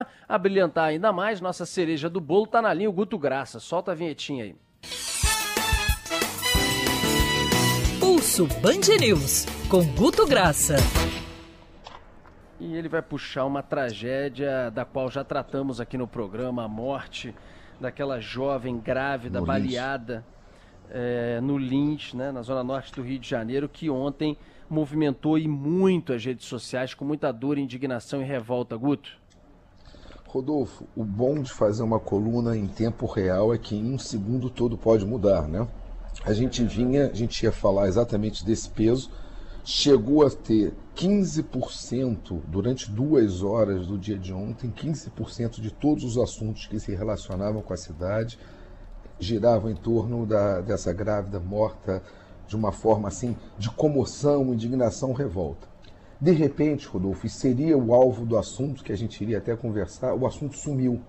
A brilhantar ainda mais, nossa cereja do bolo tá na linha, o Guto Graça. Solta a vinhetinha aí. Pulso Band News, com Guto Graça. E ele vai puxar uma tragédia da qual já tratamos aqui no programa, a morte daquela jovem grávida, no baleada é, no Lins, né, na zona norte do Rio de Janeiro, que ontem movimentou e muito as redes sociais com muita dor, indignação e revolta. Guto? Rodolfo, o bom de fazer uma coluna em tempo real é que em um segundo todo pode mudar, né? A gente vinha, a gente ia falar exatamente desse peso, chegou a ter 15% durante duas horas do dia de ontem, 15% de todos os assuntos que se relacionavam com a cidade giravam em torno da, dessa grávida morta de uma forma assim de comoção, indignação, revolta. De repente, Rodolfo, seria o alvo do assunto que a gente iria até conversar, o assunto sumiu.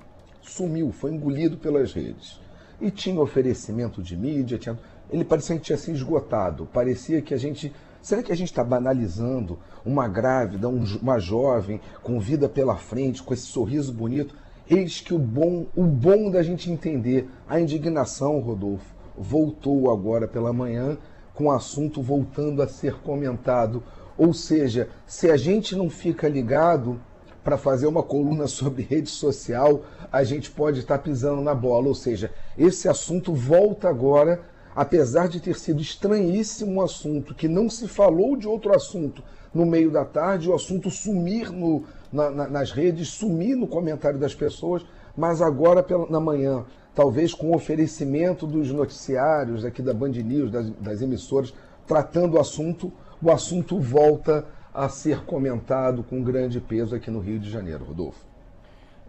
Sumiu, foi engolido pelas redes. E tinha oferecimento de mídia, tinha... ele parecia que tinha se esgotado. Parecia que a gente. Será que a gente está banalizando uma grávida, um, uma jovem, com vida pela frente, com esse sorriso bonito? Eis que o bom, o bom da gente entender a indignação, Rodolfo, voltou agora pela manhã, com o assunto voltando a ser comentado ou seja, se a gente não fica ligado para fazer uma coluna sobre rede social, a gente pode estar pisando na bola. Ou seja, esse assunto volta agora, apesar de ter sido estranhíssimo um assunto, que não se falou de outro assunto no meio da tarde, o assunto sumir no, na, na, nas redes, sumir no comentário das pessoas, mas agora pela, na manhã, talvez com o oferecimento dos noticiários aqui da Band News, das, das emissoras, tratando o assunto o assunto volta a ser comentado com grande peso aqui no Rio de Janeiro, Rodolfo.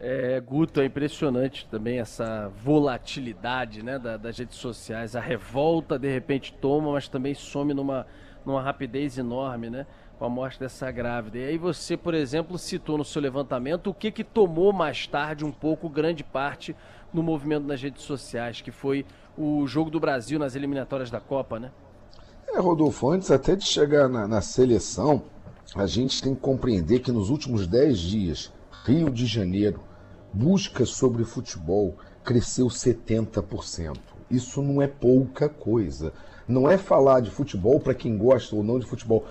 É, Guto, é impressionante também essa volatilidade né, da, das redes sociais. A revolta de repente toma, mas também some numa, numa rapidez enorme, né? Com a morte dessa grávida. E aí você, por exemplo, citou no seu levantamento o que, que tomou mais tarde um pouco grande parte no movimento nas redes sociais, que foi o jogo do Brasil nas eliminatórias da Copa, né? É, Rodolfo, antes até de chegar na, na seleção, a gente tem que compreender que nos últimos 10 dias, Rio de Janeiro, busca sobre futebol cresceu 70%. Isso não é pouca coisa. Não é falar de futebol para quem gosta ou não de futebol.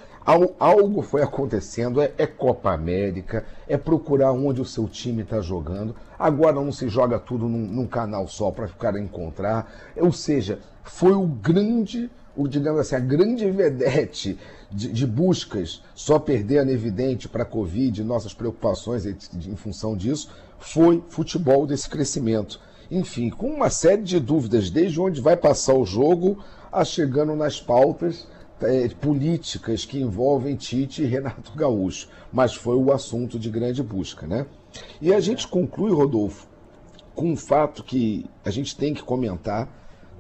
Algo foi acontecendo, é, é Copa América, é procurar onde o seu time está jogando. Agora não se joga tudo num, num canal só para ficar a encontrar. Ou seja, foi o grande o, digamos assim, a grande vedete de, de buscas, só perdendo evidente para a Covid, nossas preocupações em função disso, foi futebol desse crescimento. Enfim, com uma série de dúvidas, desde onde vai passar o jogo, a chegando nas pautas é, políticas que envolvem Tite e Renato Gaúcho. Mas foi o assunto de grande busca, né? E a gente conclui, Rodolfo, com um fato que a gente tem que comentar,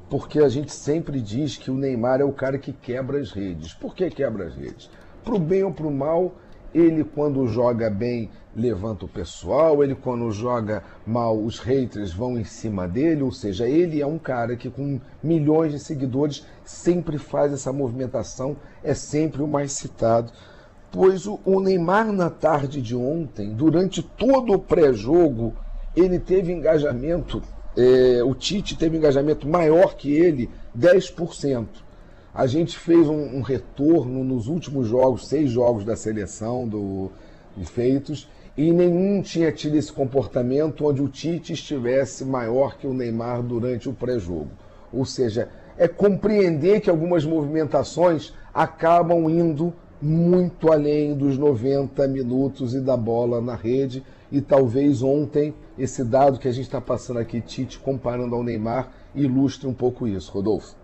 porque a gente sempre diz que o Neymar é o cara que quebra as redes. Por que quebra as redes? Para o bem ou para o mal, ele quando joga bem levanta o pessoal, ele quando joga mal os haters vão em cima dele, ou seja, ele é um cara que com milhões de seguidores sempre faz essa movimentação, é sempre o mais citado. Pois o Neymar na tarde de ontem, durante todo o pré-jogo, ele teve engajamento é, o Tite teve um engajamento maior que ele, 10%. A gente fez um, um, retorno nos últimos jogos, seis jogos da seleção do, feitos, e nenhum tinha tido esse comportamento onde o Tite estivesse maior que o Neymar durante o pré-jogo. Ou seja, é compreender que algumas movimentações acabam indo muito além dos 90 minutos e da bola na rede e talvez ontem esse dado que a gente está passando aqui, Tite, comparando ao Neymar, ilustre um pouco isso, Rodolfo.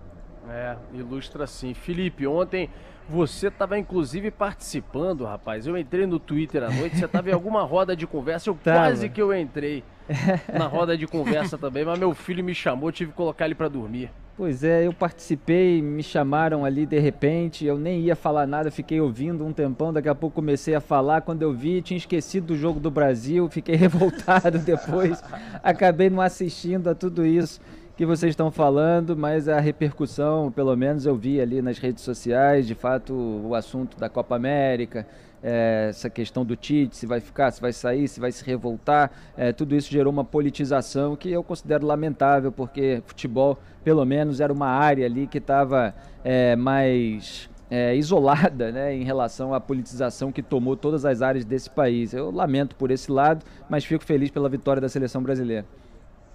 É, ilustra sim. Felipe, ontem você estava inclusive participando, rapaz. Eu entrei no Twitter à noite, você estava em alguma roda de conversa, eu tava. quase que eu entrei na roda de conversa também, mas meu filho me chamou, tive que colocar ele para dormir. Pois é, eu participei, me chamaram ali de repente, eu nem ia falar nada, fiquei ouvindo um tempão, daqui a pouco comecei a falar, quando eu vi, tinha esquecido do jogo do Brasil, fiquei revoltado depois, acabei não assistindo a tudo isso que vocês estão falando, mas a repercussão, pelo menos eu vi ali nas redes sociais, de fato, o assunto da Copa América, é, essa questão do Tite, se vai ficar, se vai sair, se vai se revoltar, é, tudo isso gerou uma politização que eu considero lamentável, porque futebol, pelo menos, era uma área ali que estava é, mais é, isolada né, em relação à politização que tomou todas as áreas desse país. Eu lamento por esse lado, mas fico feliz pela vitória da seleção brasileira.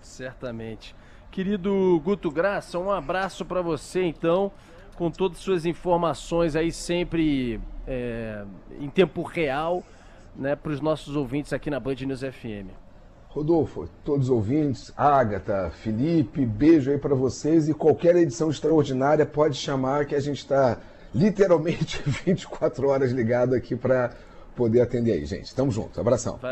Certamente. Querido Guto Graça, um abraço para você então, com todas as suas informações aí sempre é, em tempo real, né, para os nossos ouvintes aqui na Band News FM. Rodolfo, todos os ouvintes, Agatha, Felipe, beijo aí para vocês e qualquer edição extraordinária pode chamar que a gente está literalmente 24 horas ligado aqui para poder atender aí, gente. Tamo junto, abração.